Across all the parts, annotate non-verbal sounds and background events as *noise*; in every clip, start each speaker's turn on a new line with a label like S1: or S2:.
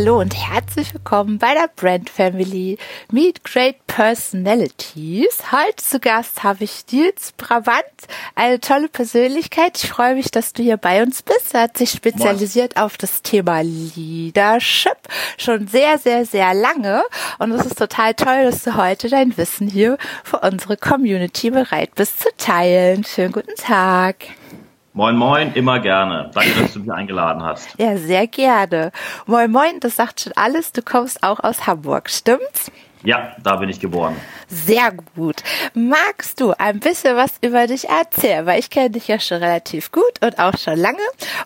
S1: Hallo und herzlich willkommen bei der Brand Family Meet Great Personalities. Heute zu Gast habe ich Nils Brabant, eine tolle Persönlichkeit. Ich freue mich, dass du hier bei uns bist. Er hat sich spezialisiert auf das Thema Leadership schon sehr, sehr, sehr lange. Und es ist total toll, dass du heute dein Wissen hier für unsere Community bereit bist zu teilen. Schönen guten Tag.
S2: Moin Moin, immer gerne. Danke, dass du mich eingeladen hast.
S1: Ja, sehr gerne. Moin Moin, das sagt schon alles. Du kommst auch aus Hamburg, stimmt's?
S2: Ja, da bin ich geboren.
S1: Sehr gut. Magst du ein bisschen was über dich erzählen? Weil ich kenne dich ja schon relativ gut und auch schon lange.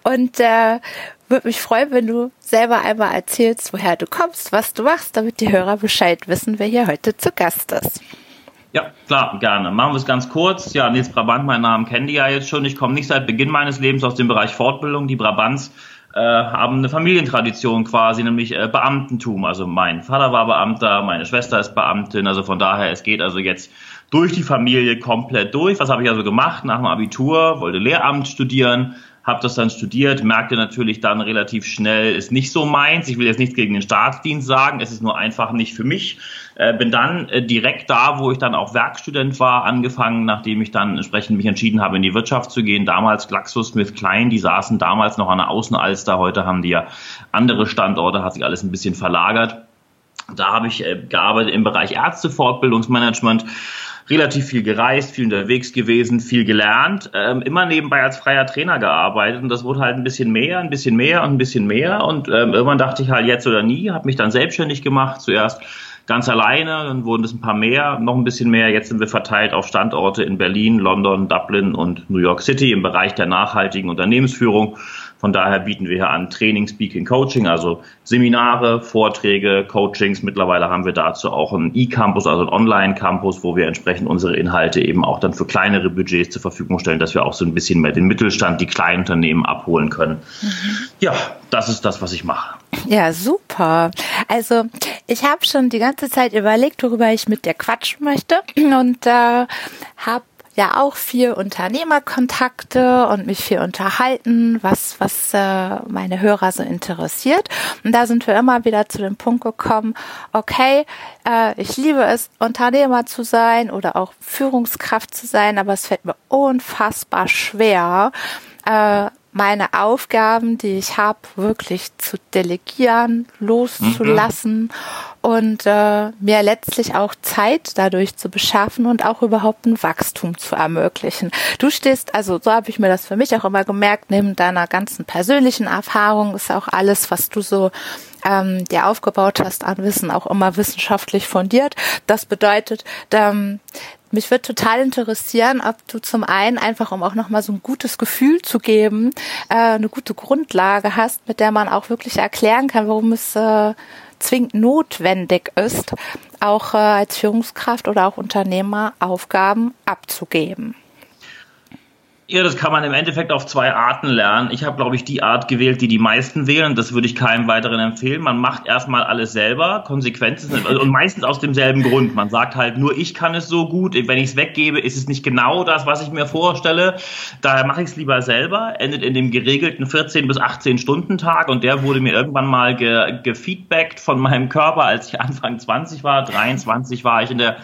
S1: Und äh, würde mich freuen, wenn du selber einmal erzählst, woher du kommst, was du machst, damit die Hörer Bescheid wissen, wer hier heute zu Gast ist.
S2: Ja, klar, gerne. Machen wir es ganz kurz. Ja, Nils Brabant, mein Name kennt ihr ja jetzt schon. Ich komme nicht seit Beginn meines Lebens aus dem Bereich Fortbildung. Die Brabants äh, haben eine Familientradition quasi, nämlich äh, Beamtentum. Also mein Vater war Beamter, meine Schwester ist Beamtin. Also von daher, es geht also jetzt durch die Familie komplett durch. Was habe ich also gemacht? Nach dem Abitur wollte Lehramt studieren, habe das dann studiert, merkte natürlich dann relativ schnell, ist nicht so meins. Ich will jetzt nichts gegen den Staatsdienst sagen, es ist nur einfach nicht für mich. Äh, bin dann äh, direkt da, wo ich dann auch Werkstudent war, angefangen, nachdem ich dann entsprechend mich entschieden habe, in die Wirtschaft zu gehen. Damals GlaxoSmithKline, die saßen damals noch an der Außenalster, heute haben die ja andere Standorte, hat sich alles ein bisschen verlagert. Da habe ich äh, gearbeitet im Bereich Ärztefortbildungsmanagement relativ viel gereist, viel unterwegs gewesen, viel gelernt, ähm, immer nebenbei als freier Trainer gearbeitet und das wurde halt ein bisschen mehr, ein bisschen mehr und ein bisschen mehr und ähm, irgendwann dachte ich halt jetzt oder nie, habe mich dann selbstständig gemacht, zuerst ganz alleine, dann wurden es ein paar mehr, noch ein bisschen mehr. Jetzt sind wir verteilt auf Standorte in Berlin, London, Dublin und New York City im Bereich der nachhaltigen Unternehmensführung. Von daher bieten wir hier an Training, Speaking, Coaching, also Seminare, Vorträge, Coachings. Mittlerweile haben wir dazu auch einen E-Campus, also einen Online-Campus, wo wir entsprechend unsere Inhalte eben auch dann für kleinere Budgets zur Verfügung stellen, dass wir auch so ein bisschen mehr den Mittelstand, die kleinen Unternehmen abholen können. Ja, das ist das, was ich mache.
S1: Ja, super. Also ich habe schon die ganze Zeit überlegt, worüber ich mit dir quatschen möchte und äh, habe ja auch viel Unternehmerkontakte und mich viel unterhalten, was, was äh, meine Hörer so interessiert. Und da sind wir immer wieder zu dem Punkt gekommen, okay, äh, ich liebe es, Unternehmer zu sein oder auch Führungskraft zu sein, aber es fällt mir unfassbar schwer, äh, meine Aufgaben, die ich habe, wirklich zu delegieren, loszulassen mhm. und äh, mir letztlich auch Zeit dadurch zu beschaffen und auch überhaupt ein Wachstum zu ermöglichen. Du stehst, also so habe ich mir das für mich auch immer gemerkt, neben deiner ganzen persönlichen Erfahrung ist auch alles, was du so ähm, dir aufgebaut hast an Wissen, auch immer wissenschaftlich fundiert. Das bedeutet, ähm, mich würde total interessieren, ob du zum einen einfach, um auch nochmal so ein gutes Gefühl zu geben, äh, eine gute Grundlage hast, mit der man auch wirklich erklären kann, warum es äh, zwingend notwendig ist, auch äh, als Führungskraft oder auch Unternehmer Aufgaben abzugeben.
S2: Ja, das kann man im Endeffekt auf zwei Arten lernen. Ich habe, glaube ich, die Art gewählt, die die meisten wählen. Das würde ich keinem weiteren empfehlen. Man macht erstmal alles selber, Konsequenzen und meistens aus demselben Grund. Man sagt halt, nur ich kann es so gut. Wenn ich es weggebe, ist es nicht genau das, was ich mir vorstelle. Daher mache ich es lieber selber. Endet in dem geregelten 14 bis 18 Stunden Tag und der wurde mir irgendwann mal ge gefeedbackt von meinem Körper, als ich Anfang 20 war. 23 war ich in der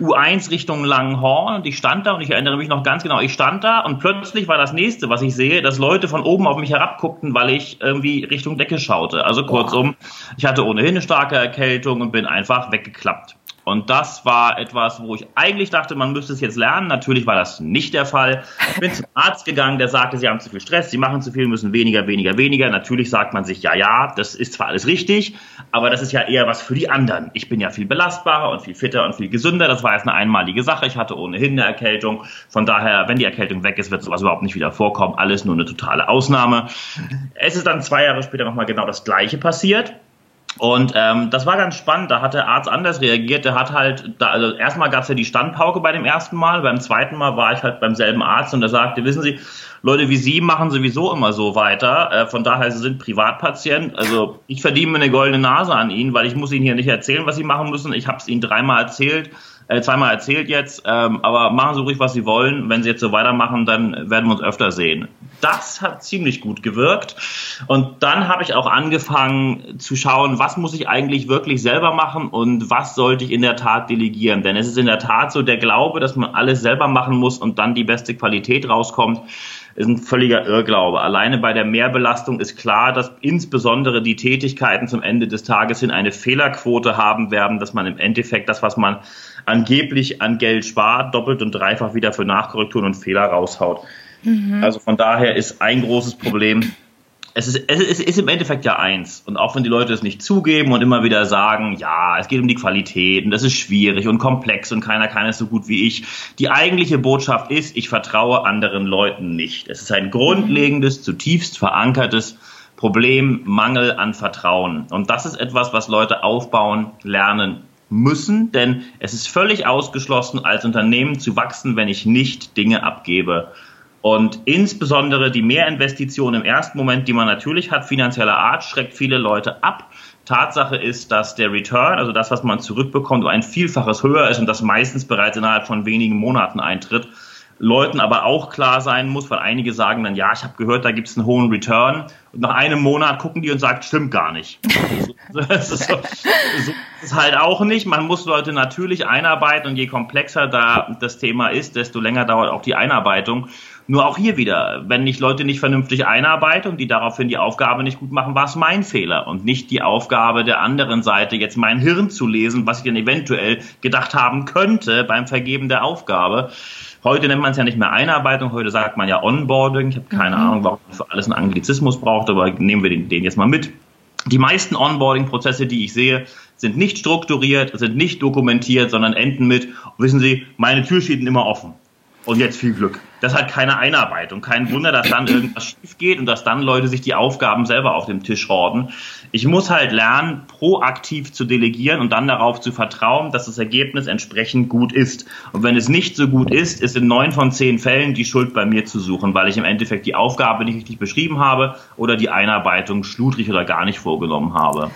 S2: U1 Richtung Langenhorn und ich stand da und ich erinnere mich noch ganz genau. Ich stand da und plötzlich war das nächste, was ich sehe, dass Leute von oben auf mich herabguckten, weil ich irgendwie Richtung Decke schaute. Also kurzum, ich hatte ohnehin eine starke Erkältung und bin einfach weggeklappt. Und das war etwas, wo ich eigentlich dachte, man müsste es jetzt lernen. Natürlich war das nicht der Fall. Ich bin zum Arzt gegangen, der sagte, sie haben zu viel Stress, sie machen zu viel, müssen weniger, weniger, weniger. Natürlich sagt man sich, ja, ja, das ist zwar alles richtig, aber das ist ja eher was für die anderen. Ich bin ja viel belastbarer und viel fitter und viel gesünder. Das war jetzt eine einmalige Sache. Ich hatte ohnehin eine Erkältung. Von daher, wenn die Erkältung weg ist, wird sowas überhaupt nicht wieder vorkommen. Alles nur eine totale Ausnahme. Es ist dann zwei Jahre später nochmal genau das Gleiche passiert. Und ähm, das war ganz spannend, da hat der Arzt anders reagiert. Der hat halt, da, also erstmal gab es ja die Standpauke bei dem ersten Mal, beim zweiten Mal war ich halt beim selben Arzt und der sagte, wissen Sie, Leute wie Sie machen sowieso immer so weiter. Äh, von daher, Sie sind Privatpatient. Also ich verdiene mir eine goldene Nase an Ihnen, weil ich muss Ihnen hier nicht erzählen, was Sie machen müssen. Ich habe es Ihnen dreimal erzählt. Äh, zweimal erzählt jetzt, ähm, aber machen Sie ruhig, was Sie wollen. Wenn Sie jetzt so weitermachen, dann werden wir uns öfter sehen. Das hat ziemlich gut gewirkt. Und dann habe ich auch angefangen zu schauen, was muss ich eigentlich wirklich selber machen und was sollte ich in der Tat delegieren. Denn es ist in der Tat so der Glaube, dass man alles selber machen muss und dann die beste Qualität rauskommt ist ein völliger Irrglaube. Alleine bei der Mehrbelastung ist klar, dass insbesondere die Tätigkeiten zum Ende des Tages hin eine Fehlerquote haben werden, dass man im Endeffekt das, was man angeblich an Geld spart, doppelt und dreifach wieder für Nachkorrekturen und Fehler raushaut. Mhm. Also von daher ist ein großes Problem, es ist, es ist im Endeffekt ja eins. Und auch wenn die Leute es nicht zugeben und immer wieder sagen, ja, es geht um die Qualität und das ist schwierig und komplex und keiner kann es so gut wie ich. Die eigentliche Botschaft ist, ich vertraue anderen Leuten nicht. Es ist ein grundlegendes, zutiefst verankertes Problem, Mangel an Vertrauen. Und das ist etwas, was Leute aufbauen, lernen müssen, denn es ist völlig ausgeschlossen, als Unternehmen zu wachsen, wenn ich nicht Dinge abgebe. Und insbesondere die Mehrinvestition im ersten Moment, die man natürlich hat, finanzieller Art, schreckt viele Leute ab. Tatsache ist, dass der Return, also das, was man zurückbekommt, um ein Vielfaches höher ist und das meistens bereits innerhalb von wenigen Monaten eintritt. Leuten aber auch klar sein muss, weil einige sagen dann, ja, ich habe gehört, da gibt es einen hohen Return. Und nach einem Monat gucken die und sagen, stimmt gar nicht. *laughs* *laughs* das, ist so, so ist halt auch nicht. Man muss Leute natürlich einarbeiten und je komplexer da das Thema ist, desto länger dauert auch die Einarbeitung. Nur auch hier wieder, wenn ich Leute nicht vernünftig einarbeite und die daraufhin die Aufgabe nicht gut machen, war es mein Fehler und nicht die Aufgabe der anderen Seite, jetzt mein Hirn zu lesen, was ich dann eventuell gedacht haben könnte beim Vergeben der Aufgabe. Heute nennt man es ja nicht mehr Einarbeitung, heute sagt man ja Onboarding. Ich habe keine mhm. Ahnung, warum man für alles einen Anglizismus braucht, aber nehmen wir den, den jetzt mal mit. Die meisten Onboarding-Prozesse, die ich sehe, sind nicht strukturiert, sind nicht dokumentiert, sondern enden mit, wissen Sie, meine Tür steht immer offen. Und jetzt viel Glück das hat keine Einarbeitung. Kein Wunder, dass dann irgendwas schief geht und dass dann Leute sich die Aufgaben selber auf dem Tisch horden. Ich muss halt lernen, proaktiv zu delegieren und dann darauf zu vertrauen, dass das Ergebnis entsprechend gut ist. Und wenn es nicht so gut ist, ist in neun von zehn Fällen die Schuld bei mir zu suchen, weil ich im Endeffekt die Aufgabe nicht richtig beschrieben habe oder die Einarbeitung schludrig oder gar nicht vorgenommen habe.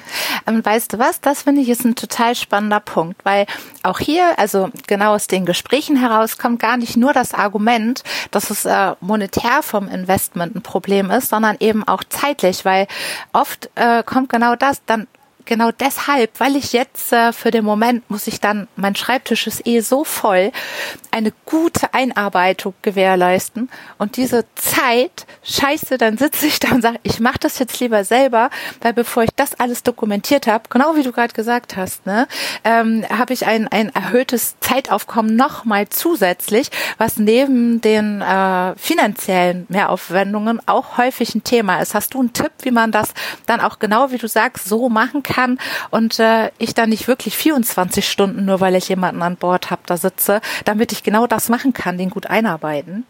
S1: Ähm, weißt du was? Das finde ich ist ein total spannender Punkt, weil auch hier, also genau aus den Gesprächen heraus, kommt gar nicht nur das Argument, dass es äh, monetär vom Investment ein Problem ist, sondern eben auch zeitlich, weil oft äh, kommt genau das, dann genau deshalb, weil ich jetzt äh, für den Moment muss ich dann, mein Schreibtisch ist eh so voll, eine gute Einarbeitung gewährleisten und diese Zeit, scheiße, dann sitze ich da und sage, ich mache das jetzt lieber selber, weil bevor ich das alles dokumentiert habe, genau wie du gerade gesagt hast, ne, ähm, habe ich ein, ein erhöhtes Zeitaufkommen nochmal zusätzlich, was neben den äh, finanziellen Mehraufwendungen auch häufig ein Thema ist. Hast du einen Tipp, wie man das dann auch genau, wie du sagst, so machen kann? Kann und äh, ich dann nicht wirklich 24 Stunden, nur weil ich jemanden an Bord habe, da sitze, damit ich genau das machen kann, den gut einarbeiten?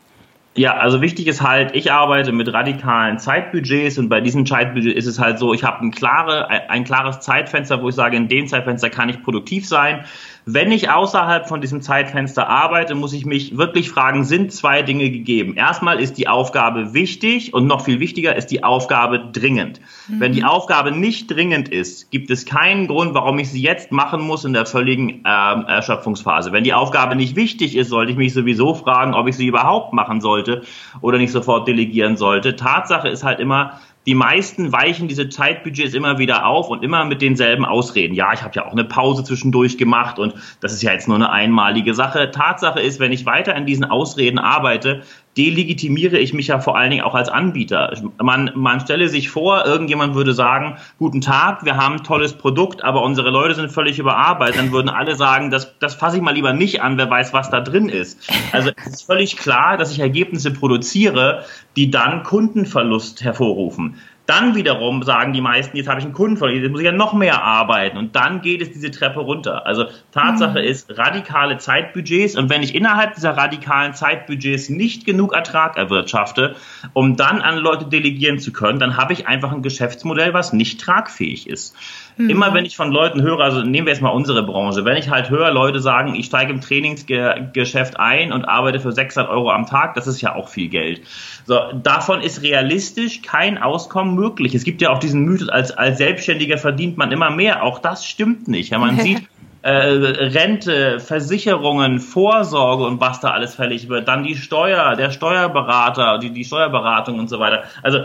S2: Ja, also wichtig ist halt, ich arbeite mit radikalen Zeitbudgets und bei diesem Zeitbudget ist es halt so, ich habe ein, klare, ein klares Zeitfenster, wo ich sage, in dem Zeitfenster kann ich produktiv sein. Wenn ich außerhalb von diesem Zeitfenster arbeite, muss ich mich wirklich fragen, sind zwei Dinge gegeben? Erstmal ist die Aufgabe wichtig und noch viel wichtiger ist die Aufgabe dringend. Mhm. Wenn die Aufgabe nicht dringend ist, gibt es keinen Grund, warum ich sie jetzt machen muss in der völligen äh, Erschöpfungsphase. Wenn die Aufgabe nicht wichtig ist, sollte ich mich sowieso fragen, ob ich sie überhaupt machen sollte oder nicht sofort delegieren sollte. Tatsache ist halt immer, die meisten weichen diese Zeitbudgets immer wieder auf und immer mit denselben Ausreden. Ja, ich habe ja auch eine Pause zwischendurch gemacht und das ist ja jetzt nur eine einmalige Sache. Tatsache ist, wenn ich weiter in diesen Ausreden arbeite, delegitimiere ich mich ja vor allen Dingen auch als Anbieter. Man, man stelle sich vor, irgendjemand würde sagen, guten Tag, wir haben ein tolles Produkt, aber unsere Leute sind völlig überarbeitet. Dann würden alle sagen, das, das fasse ich mal lieber nicht an, wer weiß, was da drin ist. Also es ist völlig klar, dass ich Ergebnisse produziere, die dann Kundenverlust hervorrufen. Dann wiederum sagen die meisten, jetzt habe ich einen Kunden verloren, jetzt muss ich ja noch mehr arbeiten. Und dann geht es diese Treppe runter. Also Tatsache mhm. ist radikale Zeitbudgets. Und wenn ich innerhalb dieser radikalen Zeitbudgets nicht genug Ertrag erwirtschafte, um dann an Leute delegieren zu können, dann habe ich einfach ein Geschäftsmodell, was nicht tragfähig ist. Mhm. Immer wenn ich von Leuten höre, also nehmen wir jetzt mal unsere Branche, wenn ich halt höre, Leute sagen, ich steige im Trainingsgeschäft ein und arbeite für 600 Euro am Tag, das ist ja auch viel Geld. So, davon ist realistisch kein Auskommen möglich. Es gibt ja auch diesen Mythos, als, als Selbstständiger verdient man immer mehr. Auch das stimmt nicht. Ja, man *laughs* sieht, äh, Rente, Versicherungen, Vorsorge und was da alles fällig wird, dann die Steuer, der Steuerberater, die, die Steuerberatung und so weiter. Also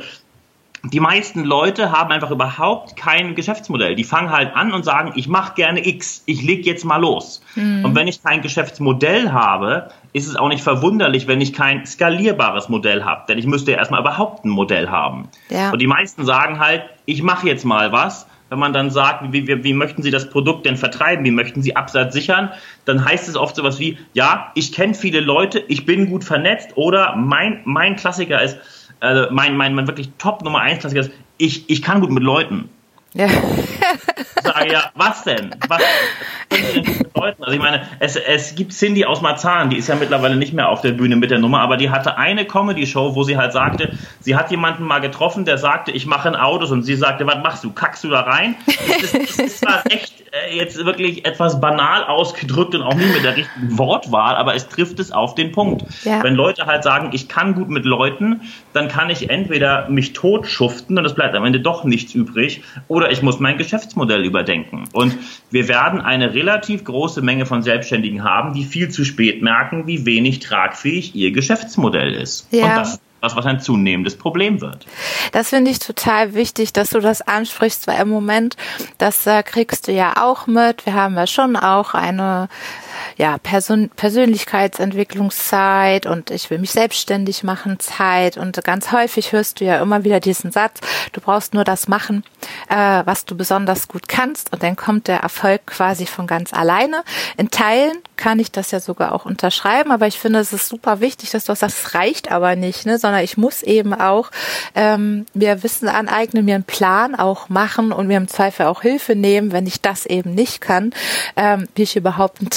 S2: die meisten Leute haben einfach überhaupt kein Geschäftsmodell. Die fangen halt an und sagen, ich mache gerne X, ich leg jetzt mal los. Mhm. Und wenn ich kein Geschäftsmodell habe, ist es auch nicht verwunderlich, wenn ich kein skalierbares Modell habe. Denn ich müsste ja erstmal überhaupt ein Modell haben. Ja. Und die meisten sagen halt, ich mache jetzt mal was. Wenn man dann sagt, wie, wie, wie möchten Sie das Produkt denn vertreiben, wie möchten Sie Absatz sichern, dann heißt es oft sowas wie, ja, ich kenne viele Leute, ich bin gut vernetzt oder mein, mein Klassiker ist, also mein, mein, mein wirklich Top Nummer 1 Klassiker ist, ich, ich kann gut mit Leuten. Ja. Ich sage ja, was denn? Was können Sie denn bedeuten? Also ich meine, es, es gibt Cindy aus Marzahn, die ist ja mittlerweile nicht mehr auf der Bühne mit der Nummer, aber die hatte eine Comedy-Show, wo sie halt sagte, sie hat jemanden mal getroffen, der sagte, ich mache ein Autos und sie sagte, was machst du? Kackst du da rein? Das, das ist echt jetzt wirklich etwas banal ausgedrückt und auch nie mit der richtigen Wortwahl, aber es trifft es auf den Punkt. Ja. Wenn Leute halt sagen, ich kann gut mit Leuten, dann kann ich entweder mich totschuften und es bleibt am Ende doch nichts übrig oder ich muss mein Geschäftsmodell überdenken. Und wir werden eine relativ große Menge von Selbstständigen haben, die viel zu spät merken, wie wenig tragfähig ihr Geschäftsmodell ist. Ja. Und das was, was ein zunehmendes Problem wird.
S1: Das finde ich total wichtig, dass du das ansprichst, weil im Moment, das äh, kriegst du ja auch mit. Wir haben ja schon auch eine ja, Persön Persönlichkeitsentwicklungszeit und ich will mich selbstständig machen Zeit und ganz häufig hörst du ja immer wieder diesen Satz, du brauchst nur das machen, äh, was du besonders gut kannst und dann kommt der Erfolg quasi von ganz alleine. In Teilen kann ich das ja sogar auch unterschreiben, aber ich finde, es ist super wichtig, dass du sagst, es reicht aber nicht, ne, sondern ich muss eben auch ähm, mir Wissen aneignen, mir einen Plan auch machen und mir im Zweifel auch Hilfe nehmen, wenn ich das eben nicht kann, ähm, wie ich überhaupt einen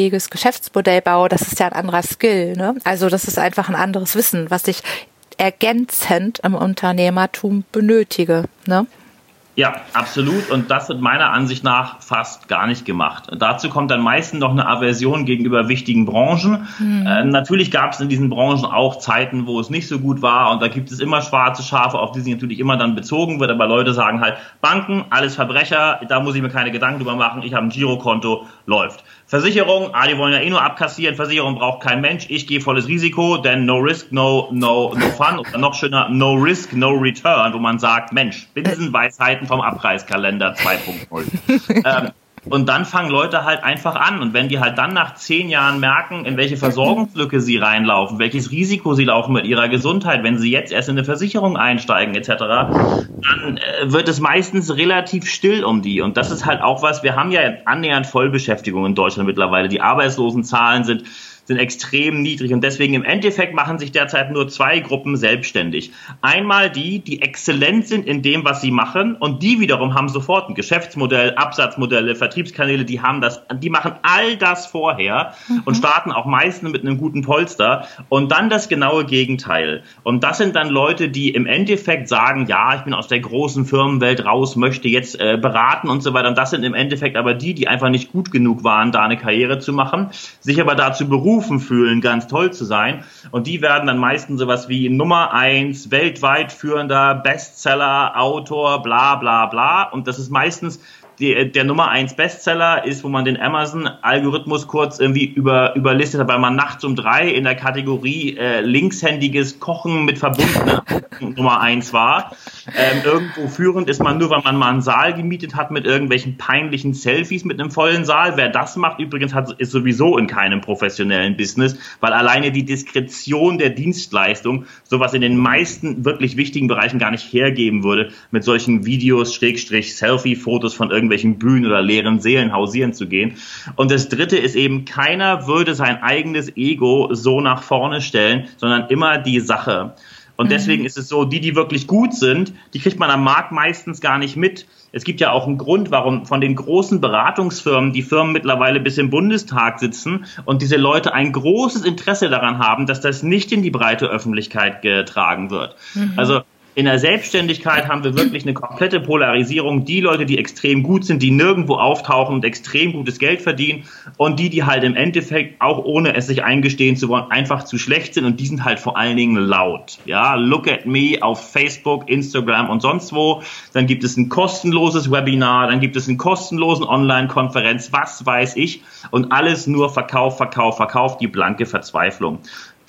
S1: tragfähiges Geschäftsmodell baue. Das ist ja ein anderer Skill. Ne? Also das ist einfach ein anderes Wissen, was ich ergänzend im Unternehmertum benötige. Ne?
S2: Ja, absolut. Und das wird meiner Ansicht nach fast gar nicht gemacht. Dazu kommt dann meistens noch eine Aversion gegenüber wichtigen Branchen. Mhm. Äh, natürlich gab es in diesen Branchen auch Zeiten, wo es nicht so gut war. Und da gibt es immer schwarze Schafe, auf die sich natürlich immer dann bezogen wird. Aber Leute sagen halt, Banken, alles Verbrecher, da muss ich mir keine Gedanken drüber machen. Ich habe ein Girokonto, läuft. Versicherung, ah, die wollen ja eh nur abkassieren. Versicherung braucht kein Mensch. Ich gehe volles Risiko, denn no risk, no, no, no fun. Oder noch schöner, no risk, no return, wo man sagt, Mensch, Binsenweisheiten vom Abreißkalender 2.0. *laughs* ähm, und dann fangen Leute halt einfach an. Und wenn die halt dann nach zehn Jahren merken, in welche Versorgungslücke sie reinlaufen, welches Risiko sie laufen mit ihrer Gesundheit, wenn sie jetzt erst in eine Versicherung einsteigen etc., dann äh, wird es meistens relativ still um die. Und das ist halt auch was, wir haben ja annähernd Vollbeschäftigung in Deutschland mittlerweile. Die Arbeitslosenzahlen sind sind extrem niedrig und deswegen im Endeffekt machen sich derzeit nur zwei Gruppen selbstständig. Einmal die, die exzellent sind in dem, was sie machen und die wiederum haben sofort ein Geschäftsmodell, Absatzmodelle, Vertriebskanäle, die haben das, die machen all das vorher mhm. und starten auch meistens mit einem guten Polster und dann das genaue Gegenteil. Und das sind dann Leute, die im Endeffekt sagen, ja, ich bin aus der großen Firmenwelt raus, möchte jetzt äh, beraten und so weiter. Und das sind im Endeffekt aber die, die einfach nicht gut genug waren, da eine Karriere zu machen, sich aber dazu berufen, berufen fühlen, ganz toll zu sein. Und die werden dann meistens sowas wie Nummer eins, weltweit führender Bestseller, Autor, bla bla bla. Und das ist meistens die, der Nummer eins Bestseller ist, wo man den Amazon-Algorithmus kurz irgendwie über, überlistet hat, weil man nachts um drei in der Kategorie äh, linkshändiges Kochen mit verbundener *laughs* Nummer eins war. Ähm, irgendwo führend ist man nur, weil man mal einen Saal gemietet hat mit irgendwelchen peinlichen Selfies mit einem vollen Saal. Wer das macht, übrigens, hat, ist sowieso in keinem professionellen Business, weil alleine die Diskretion der Dienstleistung sowas in den meisten wirklich wichtigen Bereichen gar nicht hergeben würde, mit solchen Videos, Schrägstrich, Selfie-Fotos von irgendwelchen irgendwelchen Bühnen oder leeren Seelen hausieren zu gehen. Und das dritte ist eben, keiner würde sein eigenes Ego so nach vorne stellen, sondern immer die Sache. Und mhm. deswegen ist es so, die, die wirklich gut sind, die kriegt man am Markt meistens gar nicht mit. Es gibt ja auch einen Grund, warum von den großen Beratungsfirmen die Firmen mittlerweile bis im Bundestag sitzen und diese Leute ein großes Interesse daran haben, dass das nicht in die breite Öffentlichkeit getragen wird. Mhm. Also In der Selbstständigkeit haben wir wirklich eine komplette Polarisierung. Die Leute, die extrem gut sind, die nirgendwo auftauchen und extrem gutes Geld verdienen und die, die halt im Endeffekt auch ohne es sich eingestehen zu wollen, einfach zu schlecht sind und die sind halt vor allen Dingen laut. Ja, look at me auf Facebook, Instagram und sonst wo. Dann gibt es ein kostenloses Webinar, dann gibt es einen kostenlosen Online-Konferenz, was weiß ich und alles nur Verkauf, Verkauf, Verkauf, die blanke Verzweiflung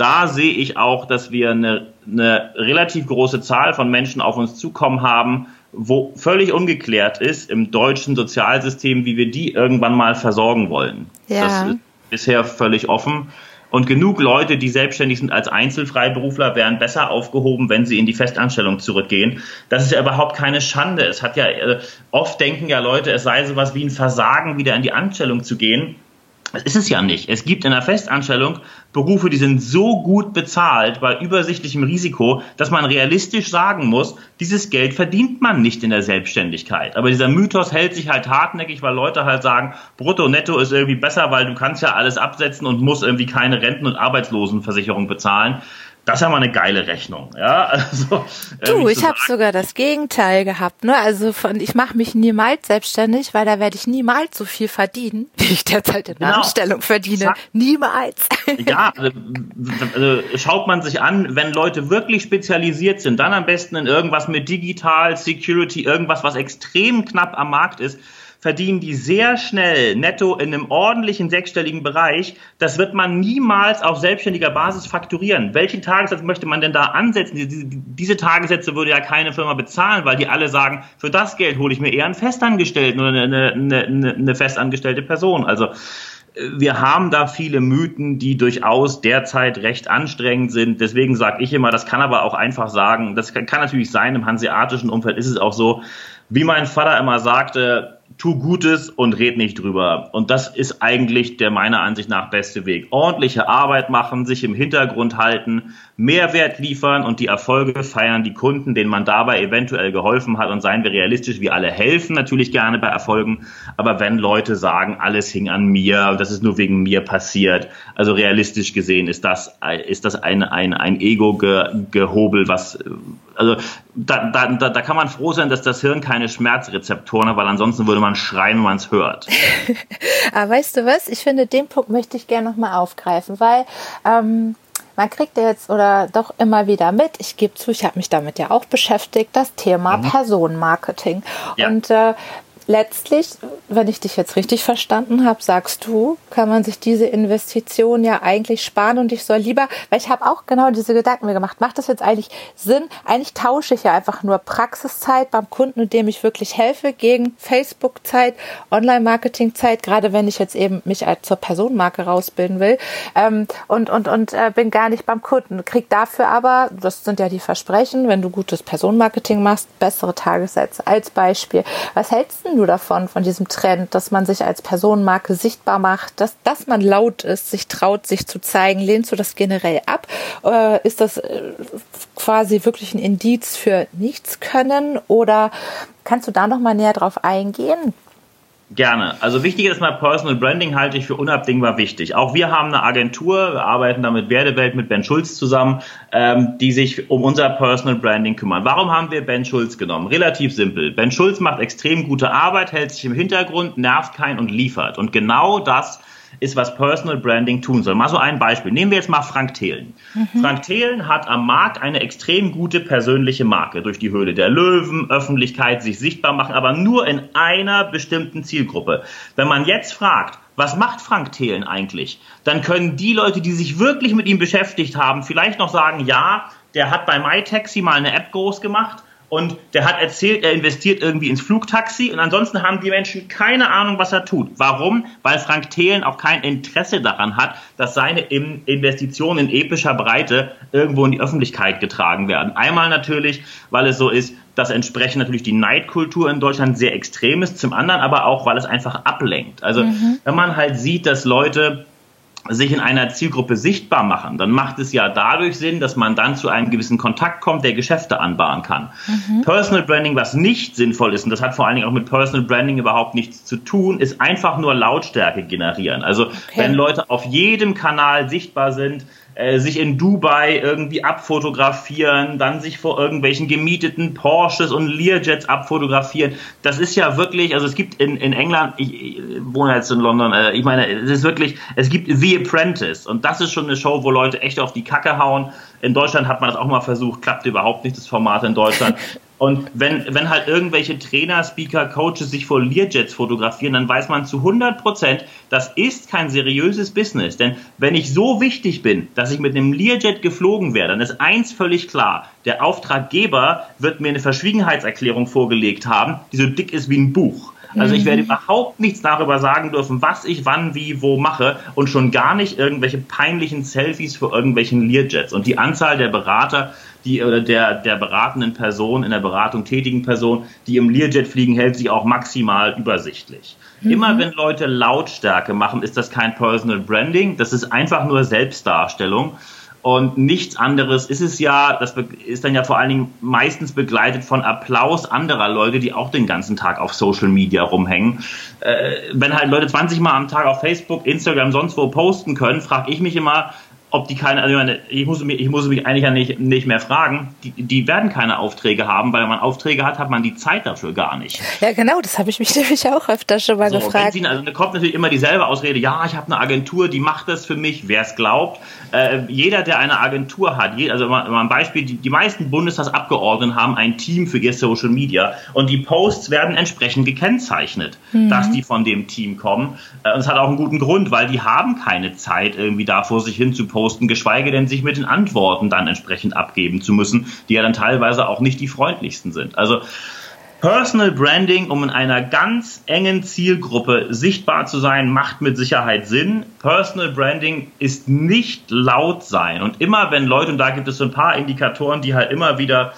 S2: da sehe ich auch, dass wir eine, eine relativ große Zahl von Menschen auf uns zukommen haben, wo völlig ungeklärt ist im deutschen Sozialsystem, wie wir die irgendwann mal versorgen wollen. Ja. Das ist bisher völlig offen. Und genug Leute, die selbstständig sind als Einzelfreiberufler, wären besser aufgehoben, wenn sie in die Festanstellung zurückgehen. Das ist ja überhaupt keine Schande. Es hat ja, äh, oft denken ja Leute, es sei sowas wie ein Versagen, wieder in die Anstellung zu gehen. Das ist es ja nicht. Es gibt in der Festanstellung Berufe, die sind so gut bezahlt bei übersichtlichem Risiko, dass man realistisch sagen muss, dieses Geld verdient man nicht in der Selbstständigkeit. Aber dieser Mythos hält sich halt hartnäckig, weil Leute halt sagen, brutto, netto ist irgendwie besser, weil du kannst ja alles absetzen und musst irgendwie keine Renten- und Arbeitslosenversicherung bezahlen. Das ist ja mal eine geile Rechnung, ja. *laughs*
S1: Also, äh, du, ich habe sogar das Gegenteil gehabt, ne? Also von ich mache mich niemals selbstständig, weil da werde ich niemals so viel verdienen, *laughs* wie ich derzeit in der genau. Anstellung verdiene. Zack. Niemals. *laughs*
S2: Ja, also, also, schaut man sich an, wenn Leute wirklich spezialisiert sind, dann am besten in irgendwas mit Digital, Security, irgendwas, was extrem knapp am Markt ist verdienen die sehr schnell netto in einem ordentlichen sechsstelligen Bereich. Das wird man niemals auf selbstständiger Basis fakturieren. Welchen Tagessatz möchte man denn da ansetzen? Diese, diese Tagessätze würde ja keine Firma bezahlen, weil die alle sagen, für das Geld hole ich mir eher einen Festangestellten oder eine, eine, eine, eine festangestellte Person. Also wir haben da viele Mythen, die durchaus derzeit recht anstrengend sind. Deswegen sage ich immer, das kann aber auch einfach sagen, das kann, kann natürlich sein, im hanseatischen Umfeld ist es auch so, wie mein Vater immer sagte, tu Gutes und red nicht drüber. Und das ist eigentlich der meiner Ansicht nach beste Weg. Ordentliche Arbeit machen, sich im Hintergrund halten, Mehrwert liefern und die Erfolge feiern die Kunden, denen man dabei eventuell geholfen hat. Und seien wir realistisch, wir alle helfen natürlich gerne bei Erfolgen. Aber wenn Leute sagen, alles hing an mir das ist nur wegen mir passiert, also realistisch gesehen ist das, ist das ein, ein, ein Ego-Gehobel, was, also da, da, da kann man froh sein, dass das Hirn keine Schmerzrezeptoren hat, weil ansonsten würde man schreien, wenn man es hört. *laughs*
S1: Aber weißt du was? Ich finde, den Punkt möchte ich gerne nochmal aufgreifen, weil ähm, man kriegt ja jetzt oder doch immer wieder mit, ich gebe zu, ich habe mich damit ja auch beschäftigt, das Thema mhm. Personenmarketing. Ja. Und äh, letztlich, wenn ich dich jetzt richtig verstanden habe, sagst du, kann man sich diese Investition ja eigentlich sparen und ich soll lieber, weil ich habe auch genau diese Gedanken mir gemacht, macht das jetzt eigentlich Sinn? Eigentlich tausche ich ja einfach nur Praxiszeit beim Kunden, dem ich wirklich helfe, gegen Facebook-Zeit, Online-Marketing-Zeit, gerade wenn ich jetzt eben mich als zur Personenmarke rausbilden will ähm, und, und, und äh, bin gar nicht beim Kunden. Krieg dafür aber, das sind ja die Versprechen, wenn du gutes Personenmarketing machst, bessere Tagessätze als Beispiel. Was hältst du davon, von diesem Trend, dass man sich als Personenmarke sichtbar macht, dass, dass man laut ist, sich traut, sich zu zeigen? Lehnst du das generell ab? Äh, ist das äh, quasi wirklich ein Indiz für nichts können? Oder kannst du da noch mal näher drauf eingehen?
S2: Gerne. Also wichtig ist mal Personal Branding halte ich für unabdingbar wichtig. Auch wir haben eine Agentur, wir arbeiten da mit Werdewelt, mit Ben Schulz zusammen, ähm, die sich um unser Personal Branding kümmern. Warum haben wir Ben Schulz genommen? Relativ simpel. Ben Schulz macht extrem gute Arbeit, hält sich im Hintergrund, nervt keinen und liefert. Und genau das ist, was Personal Branding tun soll. Mal so ein Beispiel. Nehmen wir jetzt mal Frank Thelen. Mhm. Frank Thelen hat am Markt eine extrem gute persönliche Marke durch die Höhle der Löwen, Öffentlichkeit, sich sichtbar machen, aber nur in einer bestimmten Zielgruppe. Wenn man jetzt fragt, was macht Frank Thelen eigentlich? Dann können die Leute, die sich wirklich mit ihm beschäftigt haben, vielleicht noch sagen, ja, der hat bei MyTaxi mal eine App groß gemacht und der hat erzählt, er investiert irgendwie ins Flugtaxi und ansonsten haben die Menschen keine Ahnung, was er tut. Warum? Weil Frank Thelen auch kein Interesse daran hat, dass seine Investitionen in epischer Breite irgendwo in die Öffentlichkeit getragen werden. Einmal natürlich, weil es so ist, dass entsprechend natürlich die Neidkultur in Deutschland sehr extrem ist, zum anderen aber auch, weil es einfach ablenkt. Also mhm. wenn man halt sieht, dass Leute sich in einer Zielgruppe sichtbar machen, dann macht es ja dadurch Sinn, dass man dann zu einem gewissen Kontakt kommt, der Geschäfte anbahnen kann. Mhm. Personal Branding, was nicht sinnvoll ist, und das hat vor allen Dingen auch mit Personal Branding überhaupt nichts zu tun, ist einfach nur Lautstärke generieren. Also okay. wenn Leute auf jedem Kanal sichtbar sind, äh, sich in Dubai irgendwie abfotografieren, dann sich vor irgendwelchen gemieteten Porsches und Learjets abfotografieren. Das ist ja wirklich, also es gibt in, in England, ich, ich wohne jetzt in London, äh, ich meine, es ist wirklich, es gibt The Apprentice und das ist schon eine Show, wo Leute echt auf die Kacke hauen. In Deutschland hat man das auch mal versucht, klappt überhaupt nicht das Format in Deutschland. *laughs* Und wenn, wenn halt irgendwelche Trainer, Speaker, Coaches sich vor Learjets fotografieren, dann weiß man zu 100 Prozent, das ist kein seriöses Business. Denn wenn ich so wichtig bin, dass ich mit einem Learjet geflogen werde, dann ist eins völlig klar. Der Auftraggeber wird mir eine Verschwiegenheitserklärung vorgelegt haben, die so dick ist wie ein Buch. Also ich werde mhm. überhaupt nichts darüber sagen dürfen, was ich wann, wie, wo mache und schon gar nicht irgendwelche peinlichen Selfies für irgendwelchen Learjets. Und die Anzahl der Berater, die oder der, der beratenden Person, in der Beratung tätigen Person, die im Learjet fliegen, hält sich auch maximal übersichtlich. Mhm. Immer wenn Leute Lautstärke machen, ist das kein Personal Branding, das ist einfach nur Selbstdarstellung. Und nichts anderes ist es ja, das ist dann ja vor allen Dingen meistens begleitet von Applaus anderer Leute, die auch den ganzen Tag auf Social Media rumhängen. Äh, wenn halt Leute 20 Mal am Tag auf Facebook, Instagram, sonst wo posten können, frage ich mich immer, ob die keine, also ich, meine, ich, muss mich, ich muss mich eigentlich ja nicht, nicht mehr fragen, die, die werden keine Aufträge haben, weil wenn man Aufträge hat, hat man die Zeit dafür gar nicht.
S1: Ja, genau, das habe ich mich *laughs* nämlich auch öfter schon mal so, gefragt.
S2: Sie, also da kommt natürlich immer dieselbe Ausrede, ja, ich habe eine Agentur, die macht das für mich, wer es glaubt. Äh, jeder, der eine Agentur hat, je, also mal, mal ein Beispiel, die, die meisten Bundestagsabgeordneten haben ein Team für ihr Social Media und die Posts werden entsprechend gekennzeichnet, mhm. dass die von dem Team kommen. Äh, und es hat auch einen guten Grund, weil die haben keine Zeit, irgendwie da vor sich hin zu posten posten, geschweige denn sich mit den Antworten dann entsprechend abgeben zu müssen, die ja dann teilweise auch nicht die freundlichsten sind. Also Personal Branding, um in einer ganz engen Zielgruppe sichtbar zu sein, macht mit Sicherheit Sinn. Personal Branding ist nicht laut sein. Und immer wenn Leute, und da gibt es so ein paar Indikatoren, die halt immer wieder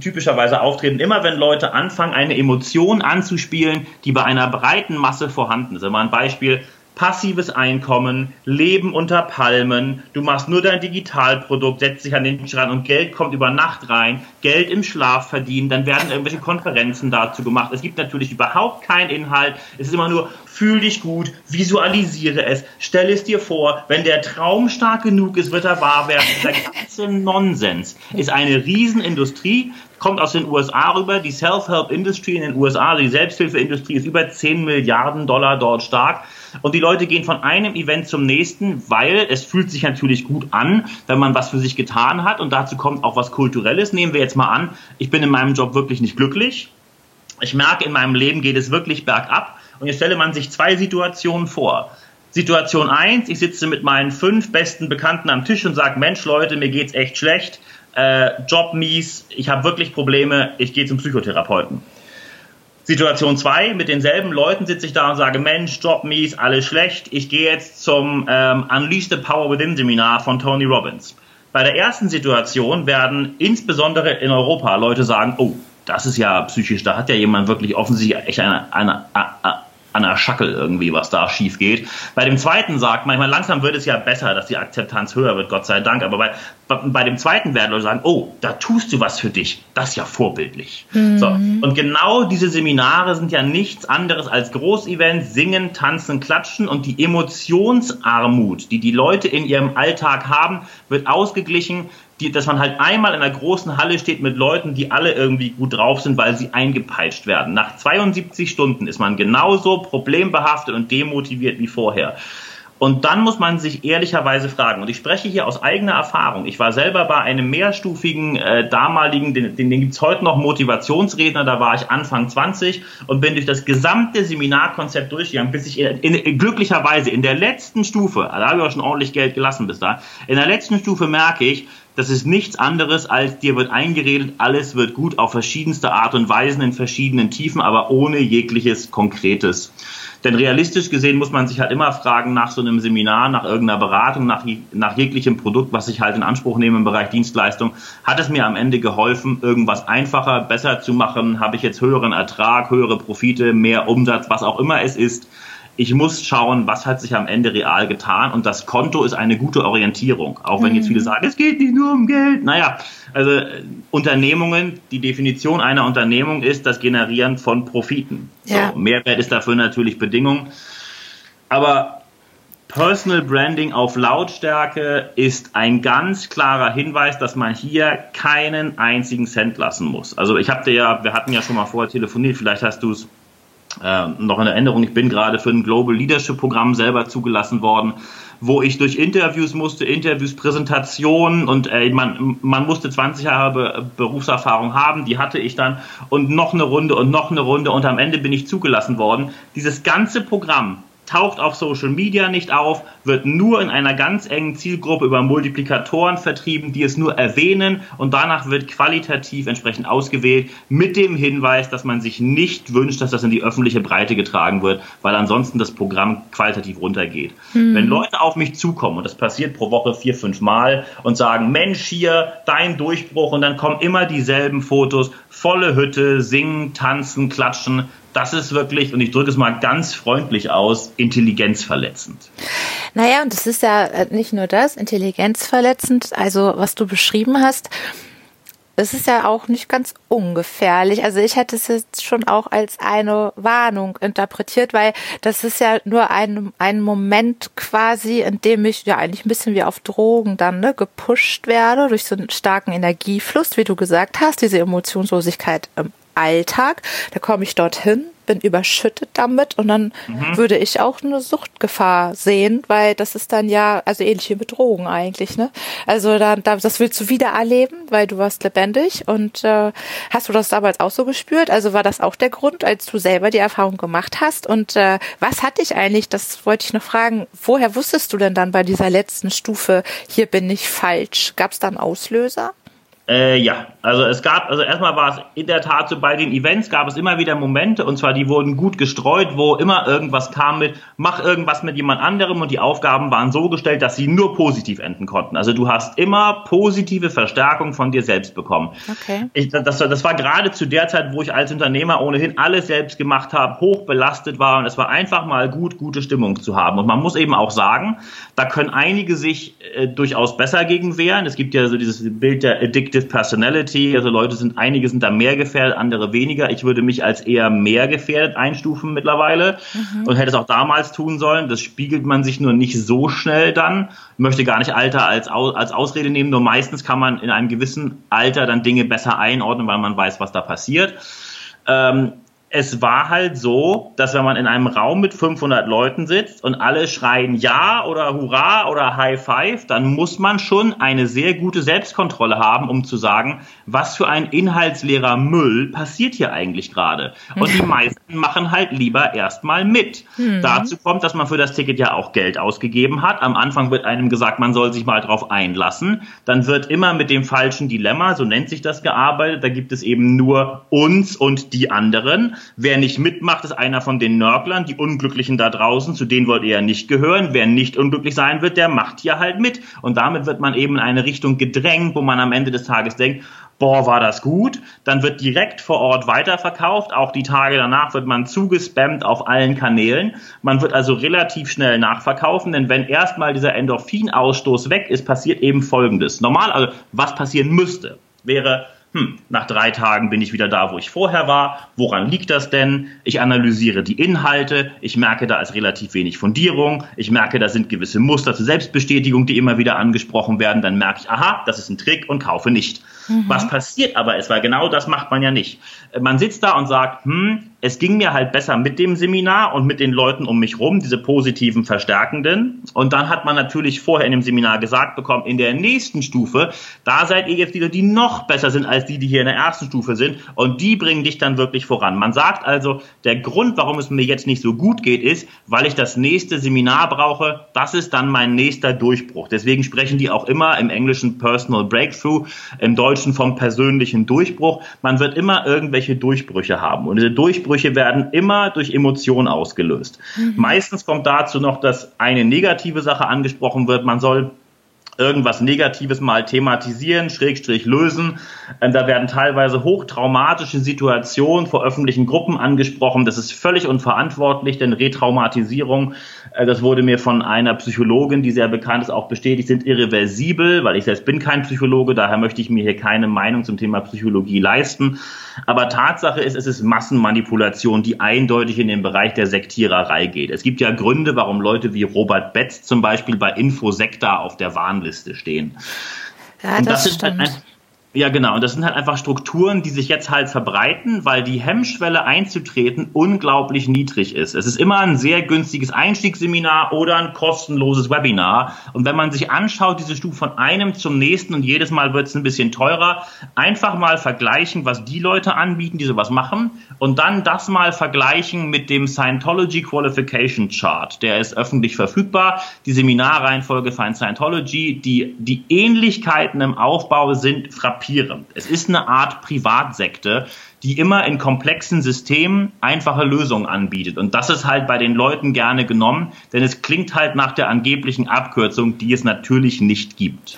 S2: typischerweise auftreten, immer wenn Leute anfangen, eine Emotion anzuspielen, die bei einer breiten Masse vorhanden ist. Immer ein Beispiel, passives Einkommen, Leben unter Palmen, du machst nur dein Digitalprodukt, setzt dich an den Tisch ran und Geld kommt über Nacht rein, Geld im Schlaf verdienen, dann werden irgendwelche Konferenzen dazu gemacht. Es gibt natürlich überhaupt keinen Inhalt, es ist immer nur, fühl dich gut, visualisiere es, stell es dir vor, wenn der Traum stark genug ist, wird er wahr werden. Dieser ganze Nonsens ist eine Riesenindustrie, kommt aus den USA rüber. Die Self-Help-Industry in den USA, die Selbsthilfeindustrie, ist über 10 Milliarden Dollar dort stark. Und die Leute gehen von einem Event zum nächsten, weil es fühlt sich natürlich gut an, wenn man was für sich getan hat. Und dazu kommt auch was Kulturelles. Nehmen wir jetzt mal an, ich bin in meinem Job wirklich nicht glücklich. Ich merke, in meinem Leben geht es wirklich bergab. Und jetzt stelle man sich zwei Situationen vor. Situation eins: ich sitze mit meinen fünf besten Bekannten am Tisch und sage, Mensch Leute, mir geht's echt schlecht äh, Job mies, ich habe wirklich Probleme, ich gehe zum Psychotherapeuten. Situation 2, mit denselben Leuten sitze ich da und sage, Mensch, Job mies, alles schlecht, ich gehe jetzt zum ähm, Unleash the Power Within Seminar von Tony Robbins. Bei der ersten Situation werden insbesondere in Europa Leute sagen, oh, das ist ja psychisch, da hat ja jemand wirklich offensichtlich echt eine, eine, eine, an der Schackel irgendwie, was da schief geht. Bei dem zweiten sagt man, ich meine, langsam wird es ja besser, dass die Akzeptanz höher wird, Gott sei Dank. Aber bei, bei dem zweiten werden Leute sagen, oh, da tust du was für dich. Das ist ja vorbildlich. Mhm. So. Und genau diese Seminare sind ja nichts anderes als Großevents, singen, tanzen, klatschen und die Emotionsarmut, die die Leute in ihrem Alltag haben, wird ausgeglichen die, dass man halt einmal in einer großen Halle steht mit Leuten, die alle irgendwie gut drauf sind, weil sie eingepeitscht werden. Nach 72 Stunden ist man genauso problembehaftet und demotiviert wie vorher. Und dann muss man sich ehrlicherweise fragen, und ich spreche hier aus eigener Erfahrung, ich war selber bei einem mehrstufigen äh, damaligen, den, den, den gibt es heute noch, Motivationsredner, da war ich Anfang 20 und bin durch das gesamte Seminarkonzept durchgegangen, bis ich in, in, glücklicherweise in der letzten Stufe, da habe ich auch schon ordentlich Geld gelassen bis da, in der letzten Stufe merke ich, das ist nichts anderes als dir wird eingeredet, alles wird gut auf verschiedenste Art und Weisen in verschiedenen Tiefen, aber ohne jegliches Konkretes. Denn realistisch gesehen muss man sich halt immer fragen nach so einem Seminar, nach irgendeiner Beratung, nach, nach jeglichem Produkt, was ich halt in Anspruch nehme im Bereich Dienstleistung, hat es mir am Ende geholfen, irgendwas einfacher, besser zu machen? Habe ich jetzt höheren Ertrag, höhere Profite, mehr Umsatz, was auch immer es ist? Ich muss schauen, was hat sich am Ende real getan und das Konto ist eine gute Orientierung. Auch wenn jetzt viele mhm. sagen, es geht nicht nur um Geld. Naja, also äh, Unternehmungen, die Definition einer Unternehmung ist das Generieren von Profiten. Ja. So, Mehrwert ist dafür natürlich Bedingung. Aber Personal Branding auf Lautstärke ist ein ganz klarer Hinweis, dass man hier keinen einzigen Cent lassen muss. Also ich habe dir ja, wir hatten ja schon mal vorher telefoniert, vielleicht hast du es äh, noch in Erinnerung, ich bin gerade für ein Global Leadership Programm selber zugelassen worden, wo ich durch Interviews musste, Interviews, Präsentationen und äh, man, man musste 20 Jahre Be Berufserfahrung haben, die hatte ich dann und noch eine Runde und noch eine Runde und am Ende bin ich zugelassen worden. Dieses ganze Programm taucht auf Social Media nicht auf, wird nur in einer ganz engen Zielgruppe über Multiplikatoren vertrieben, die es nur erwähnen und danach wird qualitativ entsprechend ausgewählt mit dem Hinweis, dass man sich nicht wünscht, dass das in die öffentliche Breite getragen wird, weil ansonsten das Programm qualitativ runtergeht. Mhm. Wenn Leute auf mich zukommen, und das passiert pro Woche vier, fünf Mal, und sagen, Mensch, hier, dein Durchbruch, und dann kommen immer dieselben Fotos, volle Hütte, singen, tanzen, klatschen, das ist wirklich, und ich drücke es mal ganz freundlich aus, intelligenzverletzend.
S1: Naja, und es ist ja äh, nicht nur das, intelligenzverletzend, also was du beschrieben hast, es ist ja auch nicht ganz ungefährlich. Also ich hätte es jetzt schon auch als eine Warnung interpretiert, weil das ist ja nur ein, ein Moment quasi, in dem ich ja eigentlich ein bisschen wie auf Drogen dann ne, gepusht werde durch so einen starken Energiefluss, wie du gesagt hast, diese Emotionslosigkeit im Alltag. Da komme ich dorthin, bin überschüttet damit und dann mhm. würde ich auch eine Suchtgefahr sehen, weil das ist dann ja, also ähnlich wie mit Drogen eigentlich, ne? Also dann, das willst du wieder erleben, weil du warst lebendig und äh, hast du das damals auch so gespürt? Also war das auch der Grund, als du selber die Erfahrung gemacht hast? Und äh, was hat dich eigentlich, das wollte ich noch fragen, woher wusstest du denn dann bei dieser letzten Stufe, hier bin ich falsch? Gab es da einen Auslöser?
S2: Äh, ja, also es gab, also erstmal war es in der Tat so, bei den Events gab es immer wieder Momente, und zwar die wurden gut gestreut, wo immer irgendwas kam mit, mach irgendwas mit jemand anderem und die Aufgaben waren so gestellt, dass sie nur positiv enden konnten. Also du hast immer positive Verstärkung von dir selbst bekommen. Okay. Ich, das, das war gerade zu der Zeit, wo ich als Unternehmer ohnehin alles selbst gemacht habe, hoch belastet war und es war einfach mal gut, gute Stimmung zu haben. Und man muss eben auch sagen, da können einige sich äh, durchaus besser gegen wehren. Es gibt ja so dieses Bild der Addictive Addictive Personality. Also Leute sind, einige sind da mehr gefährdet, andere weniger. Ich würde mich als eher mehr gefährdet einstufen mittlerweile mhm. und hätte es auch damals tun sollen. Das spiegelt man sich nur nicht so schnell dann. Ich möchte gar nicht Alter als, als Ausrede nehmen, nur meistens kann man in einem gewissen Alter dann Dinge besser einordnen, weil man weiß, was da passiert. Ähm, es war halt so, dass wenn man in einem Raum mit 500 Leuten sitzt und alle schreien Ja oder Hurra oder High Five, dann muss man schon eine sehr gute Selbstkontrolle haben, um zu sagen, was für ein inhaltsleerer Müll passiert hier eigentlich gerade. Und die *laughs* meisten machen halt lieber erstmal mit. Mhm. Dazu kommt, dass man für das Ticket ja auch Geld ausgegeben hat. Am Anfang wird einem gesagt, man soll sich mal drauf einlassen. Dann wird immer mit dem falschen Dilemma, so nennt sich das, gearbeitet. Da gibt es eben nur uns und die anderen. Wer nicht mitmacht, ist einer von den Nörglern, die Unglücklichen da draußen, zu denen wollt ihr ja nicht gehören. Wer nicht unglücklich sein wird, der macht hier halt mit. Und damit wird man eben in eine Richtung gedrängt, wo man am Ende des Tages denkt, boah, war das gut. Dann wird direkt vor Ort weiterverkauft. Auch die Tage danach wird man zugespammt auf allen Kanälen. Man wird also relativ schnell nachverkaufen, denn wenn erstmal dieser Endorphinausstoß weg ist, passiert eben Folgendes. Normal, also was passieren müsste, wäre hm, nach drei Tagen bin ich wieder da, wo ich vorher war. Woran liegt das denn? Ich analysiere die Inhalte. Ich merke, da ist relativ wenig Fundierung. Ich merke, da sind gewisse Muster zur Selbstbestätigung, die immer wieder angesprochen werden. Dann merke ich, aha, das ist ein Trick und kaufe nicht. Mhm. Was passiert aber ist, weil genau das macht man ja nicht. Man sitzt da und sagt, hm, es ging mir halt besser mit dem Seminar und mit den Leuten um mich rum, diese positiven Verstärkenden. Und dann hat man natürlich vorher in dem Seminar gesagt bekommen, in der nächsten Stufe, da seid ihr jetzt wieder die noch besser sind als die, die hier in der ersten Stufe sind. Und die bringen dich dann wirklich voran. Man sagt also, der Grund, warum es mir jetzt nicht so gut geht, ist, weil ich das nächste Seminar brauche. Das ist dann mein nächster Durchbruch. Deswegen sprechen die auch immer im Englischen Personal Breakthrough, im Deutschen vom persönlichen Durchbruch. Man wird immer irgendwelche Durchbrüche haben. Und diese Durchbrüche Ausbrüche werden immer durch Emotionen ausgelöst. Mhm. Meistens kommt dazu noch, dass eine negative Sache angesprochen wird. Man soll irgendwas Negatives mal thematisieren, Schrägstrich lösen. Ähm, da werden teilweise hochtraumatische Situationen vor öffentlichen Gruppen angesprochen. Das ist völlig unverantwortlich, denn Retraumatisierung, äh, das wurde mir von einer Psychologin, die sehr bekannt ist, auch bestätigt, sind irreversibel, weil ich selbst bin kein Psychologe, daher möchte ich mir hier keine Meinung zum Thema Psychologie leisten. Aber Tatsache ist, es ist Massenmanipulation, die eindeutig in den Bereich der Sektiererei geht. Es gibt ja Gründe, warum Leute wie Robert Betz zum Beispiel bei Infosekta auf der Warnliste stehen.
S1: Ja, das, das stimmt. Halt
S2: ja, genau. Und das sind halt einfach Strukturen, die sich jetzt halt verbreiten, weil die Hemmschwelle einzutreten unglaublich niedrig ist. Es ist immer ein sehr günstiges Einstiegsseminar oder ein kostenloses Webinar. Und wenn man sich anschaut, diese Stufe von einem zum nächsten und jedes Mal wird es ein bisschen teurer, einfach mal vergleichen, was die Leute anbieten, die sowas machen und dann das mal vergleichen mit dem Scientology Qualification Chart. Der ist öffentlich verfügbar. Die Seminarreihenfolge für Scientology, die, die Ähnlichkeiten im Aufbau sind frappierend frappierend. Es ist eine Art Privatsekte, die immer in komplexen Systemen einfache Lösungen anbietet. Und das ist halt bei den Leuten gerne genommen, denn es klingt halt nach der angeblichen Abkürzung, die es natürlich nicht gibt.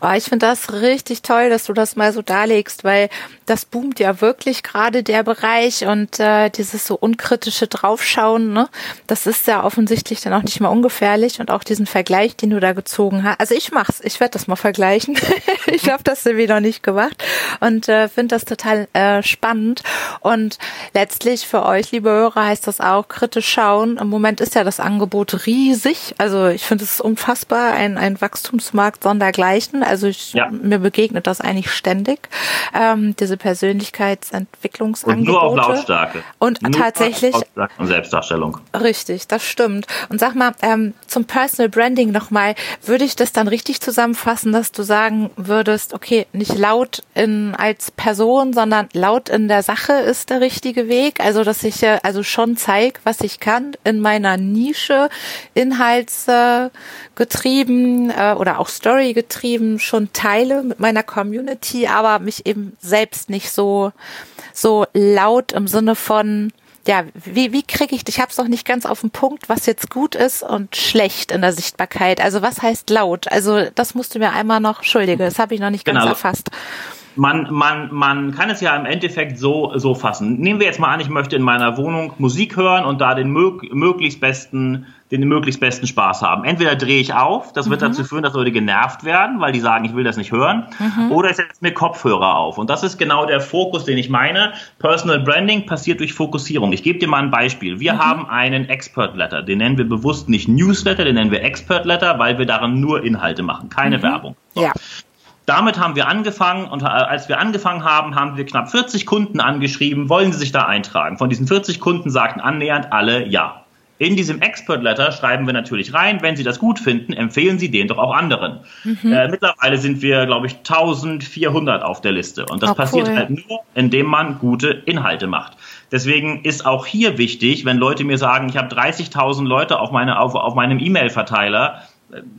S1: Oh, ich finde das richtig toll, dass du das mal so darlegst, weil das boomt ja wirklich gerade der Bereich und äh, dieses so unkritische Draufschauen, ne, das ist ja offensichtlich dann auch nicht mal ungefährlich und auch diesen Vergleich, den du da gezogen hast. Also ich mach's, ich werde das mal vergleichen. *laughs* ich habe das irgendwie noch nicht gemacht und äh, finde das total äh, spannend spannend. Und letztlich für euch, liebe Hörer, heißt das auch kritisch schauen. Im Moment ist ja das Angebot riesig. Also ich finde es unfassbar, ein, ein Wachstumsmarkt sondergleichen. Also ich, ja. mir begegnet das eigentlich ständig, ähm, diese Persönlichkeitsentwicklungsangebote. Und
S2: nur auf Lautstärke.
S1: Und nur tatsächlich.
S2: Lautstärke und Selbstdarstellung.
S1: Richtig, das stimmt. Und sag mal, ähm, zum Personal Branding nochmal, würde ich das dann richtig zusammenfassen, dass du sagen würdest, okay, nicht laut in, als Person, sondern laut in der der Sache ist der richtige Weg. Also, dass ich äh, also schon zeige, was ich kann in meiner Nische, inhaltsgetrieben äh, oder auch storygetrieben schon teile mit meiner Community, aber mich eben selbst nicht so, so laut im Sinne von, ja, wie, wie kriege ich, ich habe es noch nicht ganz auf den Punkt, was jetzt gut ist und schlecht in der Sichtbarkeit. Also was heißt laut? Also das musst du mir einmal noch, entschuldige, das habe ich noch nicht ganz genau. erfasst
S2: man, man, man kann es ja im Endeffekt so, so fassen. Nehmen wir jetzt mal an, ich möchte in meiner Wohnung Musik hören und da den mög möglichst besten, den möglichst besten Spaß haben. Entweder drehe ich auf, das wird mhm. dazu führen, dass Leute genervt werden, weil die sagen, ich will das nicht hören, mhm. oder ich setze mir Kopfhörer auf. Und das ist genau der Fokus, den ich meine. Personal Branding passiert durch Fokussierung. Ich gebe dir mal ein Beispiel. Wir mhm. haben einen Expert Letter, den nennen wir bewusst nicht Newsletter, den nennen wir Expert Letter, weil wir darin nur Inhalte machen, keine mhm. Werbung. Ja. Damit haben wir angefangen und äh, als wir angefangen haben, haben wir knapp 40 Kunden angeschrieben, wollen sie sich da eintragen? Von diesen 40 Kunden sagten annähernd alle ja. In diesem Expert Letter schreiben wir natürlich rein, wenn Sie das gut finden, empfehlen Sie den doch auch anderen. Mhm. Äh, mittlerweile sind wir, glaube ich, 1400 auf der Liste. Und das oh, passiert cool. halt nur, indem man gute Inhalte macht. Deswegen ist auch hier wichtig, wenn Leute mir sagen, ich habe 30.000 Leute auf, meine, auf, auf meinem E-Mail-Verteiler,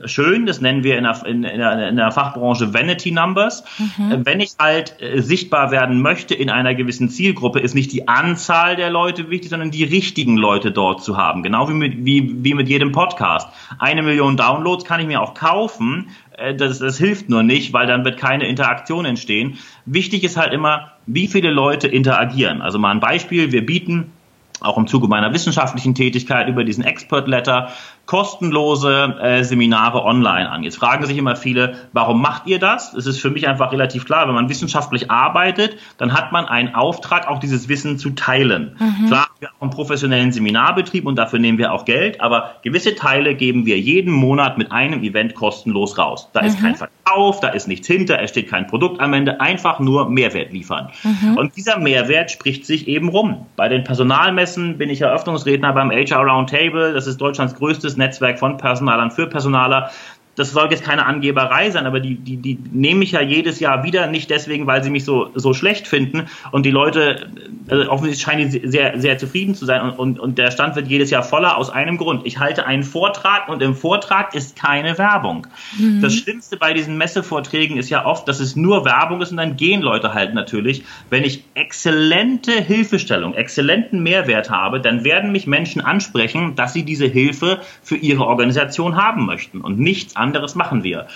S2: schön, das nennen wir in der, in, in der, in der Fachbranche Vanity Numbers. Mhm. Äh, wenn ich halt äh, sichtbar werden möchte in einer gewissen Zielgruppe, ist nicht die Anzahl der Leute wichtig, sondern die richtigen Leute dort zu haben. Genau wie mit, wie, wie mit jedem Podcast. Eine Million Downloads kann ich mir auch kaufen. Äh, das, das hilft nur nicht, weil dann wird keine Interaktion entstehen. Wichtig ist halt immer, wie viele Leute interagieren. Also mal ein Beispiel. Wir bieten auch im Zuge meiner wissenschaftlichen Tätigkeit über diesen Expert Letter kostenlose äh, Seminare online an. Jetzt fragen sich immer viele, warum macht ihr das? Es ist für mich einfach relativ klar, wenn man wissenschaftlich arbeitet, dann hat man einen Auftrag, auch dieses Wissen zu teilen. Mhm. Klar, wir haben einen professionellen Seminarbetrieb und dafür nehmen wir auch Geld, aber gewisse Teile geben wir jeden Monat mit einem Event kostenlos raus. Da mhm. ist kein Verkauf, da ist nichts hinter, es steht kein Produkt am Ende, einfach nur Mehrwert liefern. Mhm. Und dieser Mehrwert spricht sich eben rum. Bei den Personalmessen bin ich Eröffnungsredner beim HR Roundtable, das ist Deutschlands größtes Netzwerk von Personalern für Personaler das soll jetzt keine Angeberei sein, aber die, die, die nehme ich ja jedes Jahr wieder, nicht deswegen, weil sie mich so, so schlecht finden. Und die Leute, also offensichtlich scheinen die sehr, sehr zufrieden zu sein. Und, und, und der Stand wird jedes Jahr voller aus einem Grund. Ich halte einen Vortrag und im Vortrag ist keine Werbung. Mhm. Das Schlimmste bei diesen Messevorträgen ist ja oft, dass es nur Werbung ist und dann gehen Leute halt natürlich. Wenn ich exzellente Hilfestellung, exzellenten Mehrwert habe, dann werden mich Menschen ansprechen, dass sie diese Hilfe für ihre Organisation haben möchten und nichts anderes anderes machen wir.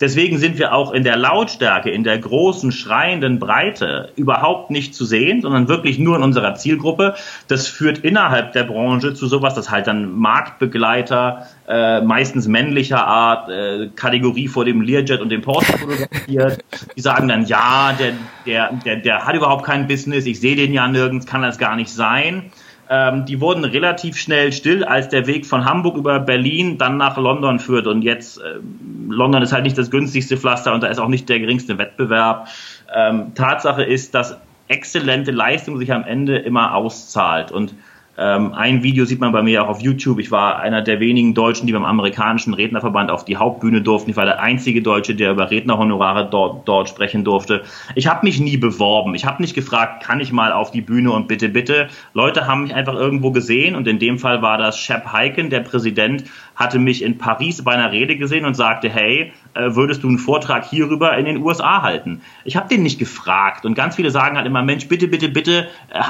S2: Deswegen sind wir auch in der Lautstärke, in der großen, schreienden Breite überhaupt nicht zu sehen, sondern wirklich nur in unserer Zielgruppe. Das führt innerhalb der Branche zu sowas, dass halt dann Marktbegleiter, äh, meistens männlicher Art, äh, Kategorie vor dem Learjet und dem Porsche fotografiert. Die sagen dann, ja, der, der, der, der hat überhaupt kein Business, ich sehe den ja nirgends, kann das gar nicht sein. Ähm, die wurden relativ schnell still, als der Weg von Hamburg über Berlin dann nach London führt. Und jetzt, äh, London ist halt nicht das günstigste Pflaster und da ist auch nicht der geringste Wettbewerb. Ähm, Tatsache ist, dass exzellente Leistung sich am Ende immer auszahlt. Und ähm, ein Video sieht man bei mir auch auf YouTube. Ich war einer der wenigen Deutschen, die beim amerikanischen Rednerverband auf die Hauptbühne durften. Ich war der einzige Deutsche, der über Rednerhonorare dort, dort sprechen durfte. Ich habe mich nie beworben. Ich habe nicht gefragt, kann ich mal auf die Bühne und bitte, bitte. Leute haben mich einfach irgendwo gesehen und in dem Fall war das Shep Heiken, der Präsident, hatte mich in Paris bei einer Rede gesehen und sagte, hey, äh, würdest du einen Vortrag hierüber in den USA halten? Ich habe den nicht gefragt und ganz viele sagen halt immer, Mensch, bitte, bitte, bitte, äh,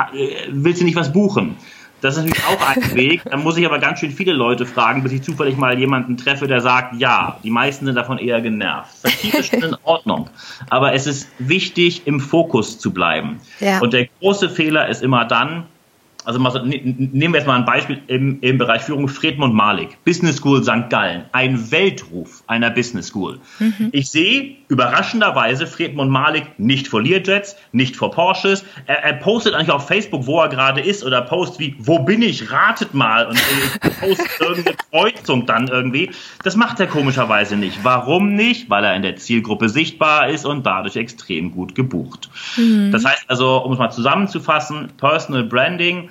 S2: willst du nicht was buchen? Das ist natürlich auch ein Weg. Da muss ich aber ganz schön viele Leute fragen, bis ich zufällig mal jemanden treffe, der sagt, ja. Die meisten sind davon eher genervt. Satire ist *laughs* schon in Ordnung. Aber es ist wichtig, im Fokus zu bleiben. Ja. Und der große Fehler ist immer dann, also mal, nehmen wir jetzt mal ein Beispiel im, im Bereich Führung. Fredmund Malik, Business School St. Gallen, ein Weltruf einer Business School. Mhm. Ich sehe überraschenderweise Fredmund Malik nicht vor Learjets, nicht vor Porsches. Er, er postet eigentlich auf Facebook, wo er gerade ist oder post wie, wo bin ich, ratet mal und postet *laughs* irgendeine Kreuzung dann irgendwie. Das macht er komischerweise nicht. Warum nicht? Weil er in der Zielgruppe sichtbar ist und dadurch extrem gut gebucht. Mhm. Das heißt also, um es mal zusammenzufassen, Personal Branding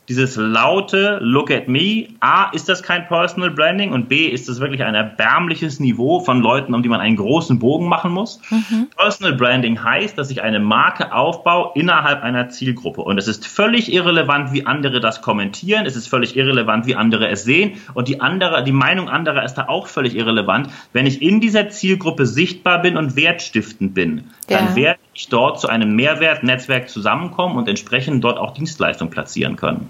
S2: dieses laute Look at me. A, ist das kein Personal Branding und B, ist das wirklich ein erbärmliches Niveau von Leuten, um die man einen großen Bogen machen muss. Mhm. Personal Branding heißt, dass ich eine Marke aufbaue innerhalb einer Zielgruppe und es ist völlig irrelevant, wie andere das kommentieren. Es ist völlig irrelevant, wie andere es sehen und die andere, die Meinung anderer ist da auch völlig irrelevant. Wenn ich in dieser Zielgruppe sichtbar bin und wertstiftend bin, ja. dann werde ich dort zu einem Mehrwertnetzwerk zusammenkommen und entsprechend dort auch Dienstleistungen platzieren können.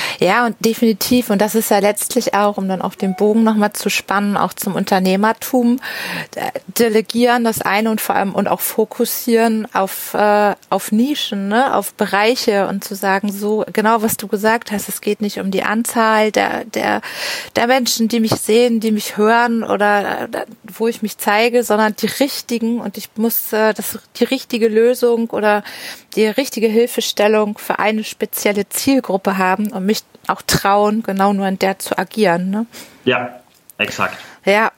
S1: Ja, und definitiv. Und das ist ja letztlich auch, um dann auf den Bogen nochmal zu spannen, auch zum Unternehmertum, äh, delegieren das eine und vor allem und auch fokussieren auf, äh, auf Nischen, ne, auf Bereiche und zu sagen, so genau was du gesagt hast, es geht nicht um die Anzahl der, der, der Menschen, die mich sehen, die mich hören oder äh, wo ich mich zeige, sondern die richtigen und ich muss äh, das die richtige Lösung oder die richtige Hilfestellung für eine spezielle Zielgruppe haben und mich auch trauen, genau nur in der zu agieren. Ne?
S2: Ja, exakt.
S1: Ja,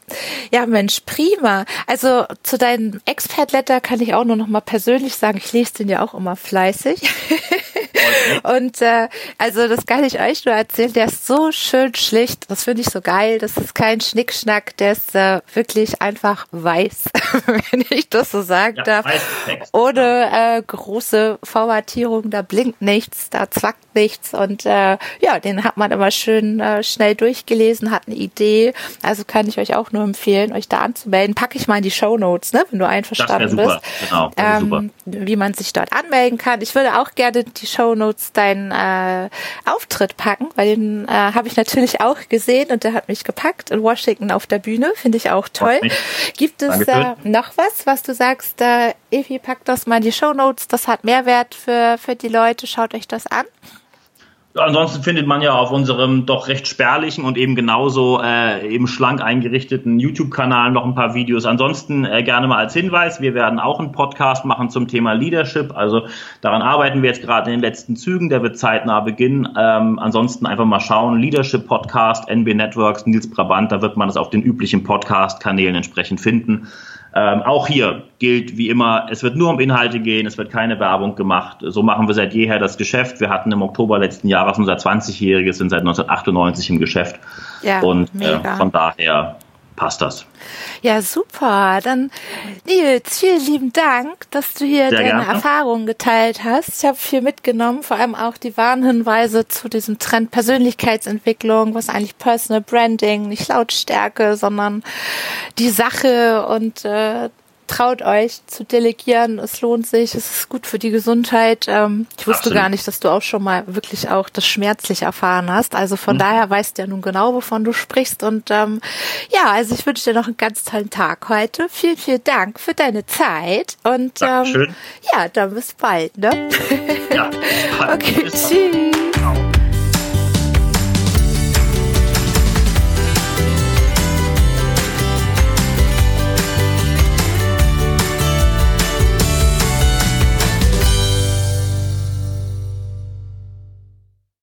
S1: ja, Mensch, prima. Also zu deinem Expert-Letter kann ich auch nur noch mal persönlich sagen, ich lese den ja auch immer fleißig. *laughs* *laughs* Und äh, also das kann ich euch nur erzählen, der ist so schön schlicht, das finde ich so geil, das ist kein Schnickschnack, der ist äh, wirklich einfach weiß, *laughs* wenn ich das so sagen ja, darf. Ohne äh, große Formatierung, da blinkt nichts, da zwackt nichts. Und äh, ja, den hat man immer schön äh, schnell durchgelesen, hat eine Idee, also kann ich euch auch nur empfehlen, euch da anzumelden. Packe ich mal in die Show Notes, ne, wenn du einverstanden bist, genau, ähm, wie man sich dort anmelden kann. Ich würde auch gerne die Show Notes deinen äh, Auftritt packen, weil den äh, habe ich natürlich auch gesehen und der hat mich gepackt in Washington auf der Bühne, finde ich auch toll. Gibt es äh, noch was, was du sagst, äh, Evi, packt das mal in die Show Notes, das hat Mehrwert für, für die Leute, schaut euch das an.
S2: Ansonsten findet man ja auf unserem doch recht spärlichen und eben genauso äh, eben schlank eingerichteten YouTube-Kanal noch ein paar Videos. Ansonsten äh, gerne mal als Hinweis, wir werden auch einen Podcast machen zum Thema Leadership. Also daran arbeiten wir jetzt gerade in den letzten Zügen, der wird zeitnah beginnen. Ähm, ansonsten einfach mal schauen, Leadership Podcast, NB Networks, Nils Brabant, da wird man das auf den üblichen Podcast-Kanälen entsprechend finden. Ähm, auch hier gilt wie immer, es wird nur um Inhalte gehen, es wird keine Werbung gemacht. So machen wir seit jeher das Geschäft. Wir hatten im Oktober letzten Jahres unser 20-jähriges, sind seit 1998 im Geschäft. Ja, und äh, von daher passt das.
S1: Ja, super. Dann, Nils, vielen lieben Dank, dass du hier Sehr deine gerne. Erfahrungen geteilt hast. Ich habe viel mitgenommen, vor allem auch die Warnhinweise zu diesem Trend Persönlichkeitsentwicklung, was eigentlich Personal Branding, nicht Lautstärke, sondern die Sache und äh, traut euch zu delegieren. Es lohnt sich. Es ist gut für die Gesundheit. Ähm, ich wusste Absolut. gar nicht, dass du auch schon mal wirklich auch das schmerzlich erfahren hast. Also von mhm. daher weißt du ja nun genau, wovon du sprichst. Und ähm, ja, also ich wünsche dir noch einen ganz tollen Tag heute. Vielen, vielen Dank für deine Zeit. Und ähm, ja, dann bis bald. Ne? Ja, *laughs* okay, tschüss.